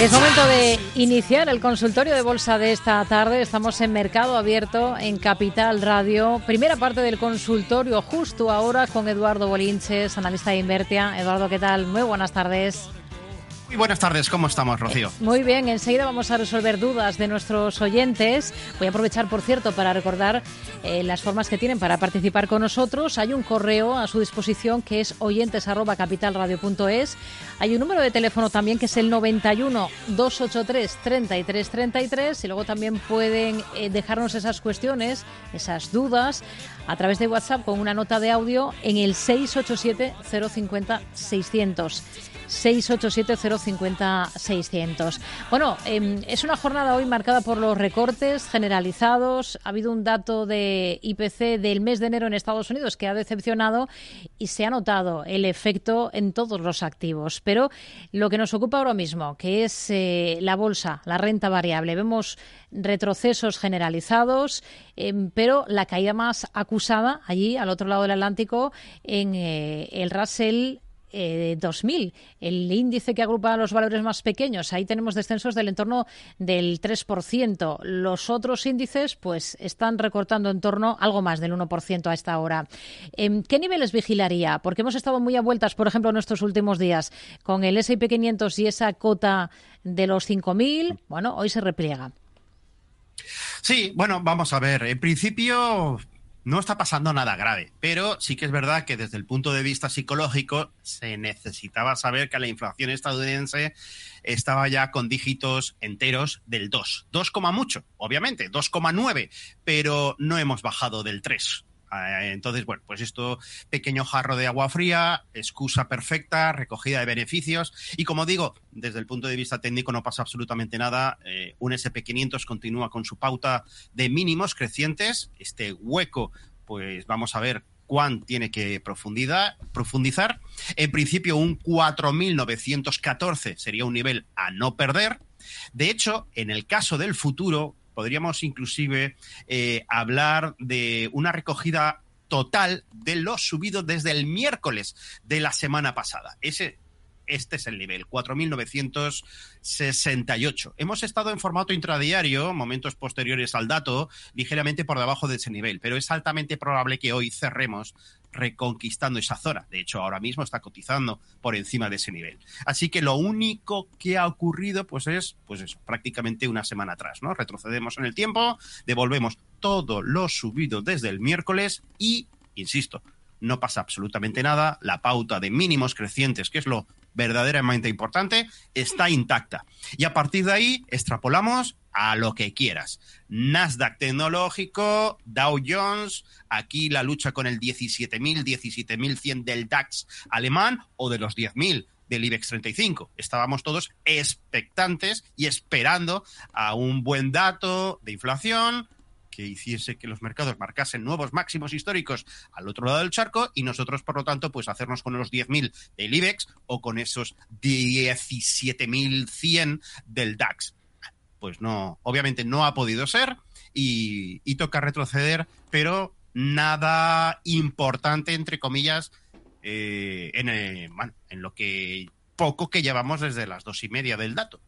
Es momento de iniciar el consultorio de bolsa de esta tarde. Estamos en Mercado Abierto en Capital Radio. Primera parte del consultorio justo ahora con Eduardo Bolinches, analista de Invertia. Eduardo, ¿qué tal? Muy buenas tardes. Muy buenas tardes, ¿cómo estamos, Rocío? Muy bien, enseguida vamos a resolver dudas de nuestros oyentes. Voy a aprovechar, por cierto, para recordar eh, las formas que tienen para participar con nosotros. Hay un correo a su disposición que es oyentes@capitalradio.es. Hay un número de teléfono también que es el 91 283 3333 y luego también pueden eh, dejarnos esas cuestiones, esas dudas a través de WhatsApp con una nota de audio en el 687 050 600. 687-050-600. Bueno, em, es una jornada hoy marcada por los recortes generalizados. Ha habido un dato de IPC del mes de enero en Estados Unidos que ha decepcionado y se ha notado el efecto en todos los activos. Pero lo que nos ocupa ahora mismo, que es eh, la bolsa, la renta variable, vemos retrocesos generalizados, em, pero la caída más acusada allí, al otro lado del Atlántico, en eh, el Russell eh, 2000, el índice que agrupa los valores más pequeños. Ahí tenemos descensos del entorno del 3%. Los otros índices, pues, están recortando en torno algo más del 1% a esta hora. Eh, ¿Qué niveles vigilaría? Porque hemos estado muy a vueltas, por ejemplo, en estos últimos días con el S&P 500 y esa cota de los 5.000. Bueno, hoy se repliega. Sí, bueno, vamos a ver. En principio, no está pasando nada grave, pero sí que es verdad que desde el punto de vista psicológico se necesitaba saber que la inflación estadounidense estaba ya con dígitos enteros del 2. 2, mucho, obviamente, 2,9, pero no hemos bajado del 3. Eh, entonces, bueno, pues esto, pequeño jarro de agua fría, excusa perfecta, recogida de beneficios. Y como digo, desde el punto de vista técnico no pasa absolutamente nada. Eh, un SP500 continúa con su pauta de mínimos crecientes. Este hueco, pues vamos a ver cuán tiene que profundizar. En principio, un 4.914 sería un nivel a no perder. De hecho, en el caso del futuro, podríamos inclusive eh, hablar de una recogida total de los subidos desde el miércoles de la semana pasada. Ese este es el nivel, 4.968. Hemos estado en formato intradiario, momentos posteriores al dato, ligeramente por debajo de ese nivel, pero es altamente probable que hoy cerremos reconquistando esa zona. De hecho, ahora mismo está cotizando por encima de ese nivel. Así que lo único que ha ocurrido, pues es, pues eso, prácticamente una semana atrás. Retrocedemos en el tiempo, devolvemos todo lo subido desde el miércoles y, insisto, no pasa absolutamente nada. La pauta de mínimos crecientes, que es lo verdaderamente importante, está intacta. Y a partir de ahí extrapolamos a lo que quieras. Nasdaq tecnológico, Dow Jones, aquí la lucha con el 17.000, 17.100 del DAX alemán o de los 10.000 del IBEX 35. Estábamos todos expectantes y esperando a un buen dato de inflación, que hiciese que los mercados marcasen nuevos máximos históricos al otro lado del charco y nosotros, por lo tanto, pues hacernos con los 10.000 del IBEX o con esos 17.100 del DAX. Pues no, obviamente no ha podido ser y, toca retroceder, pero nada importante, entre comillas, eh, en, eh, en lo que poco que llevamos desde las dos y media del dato.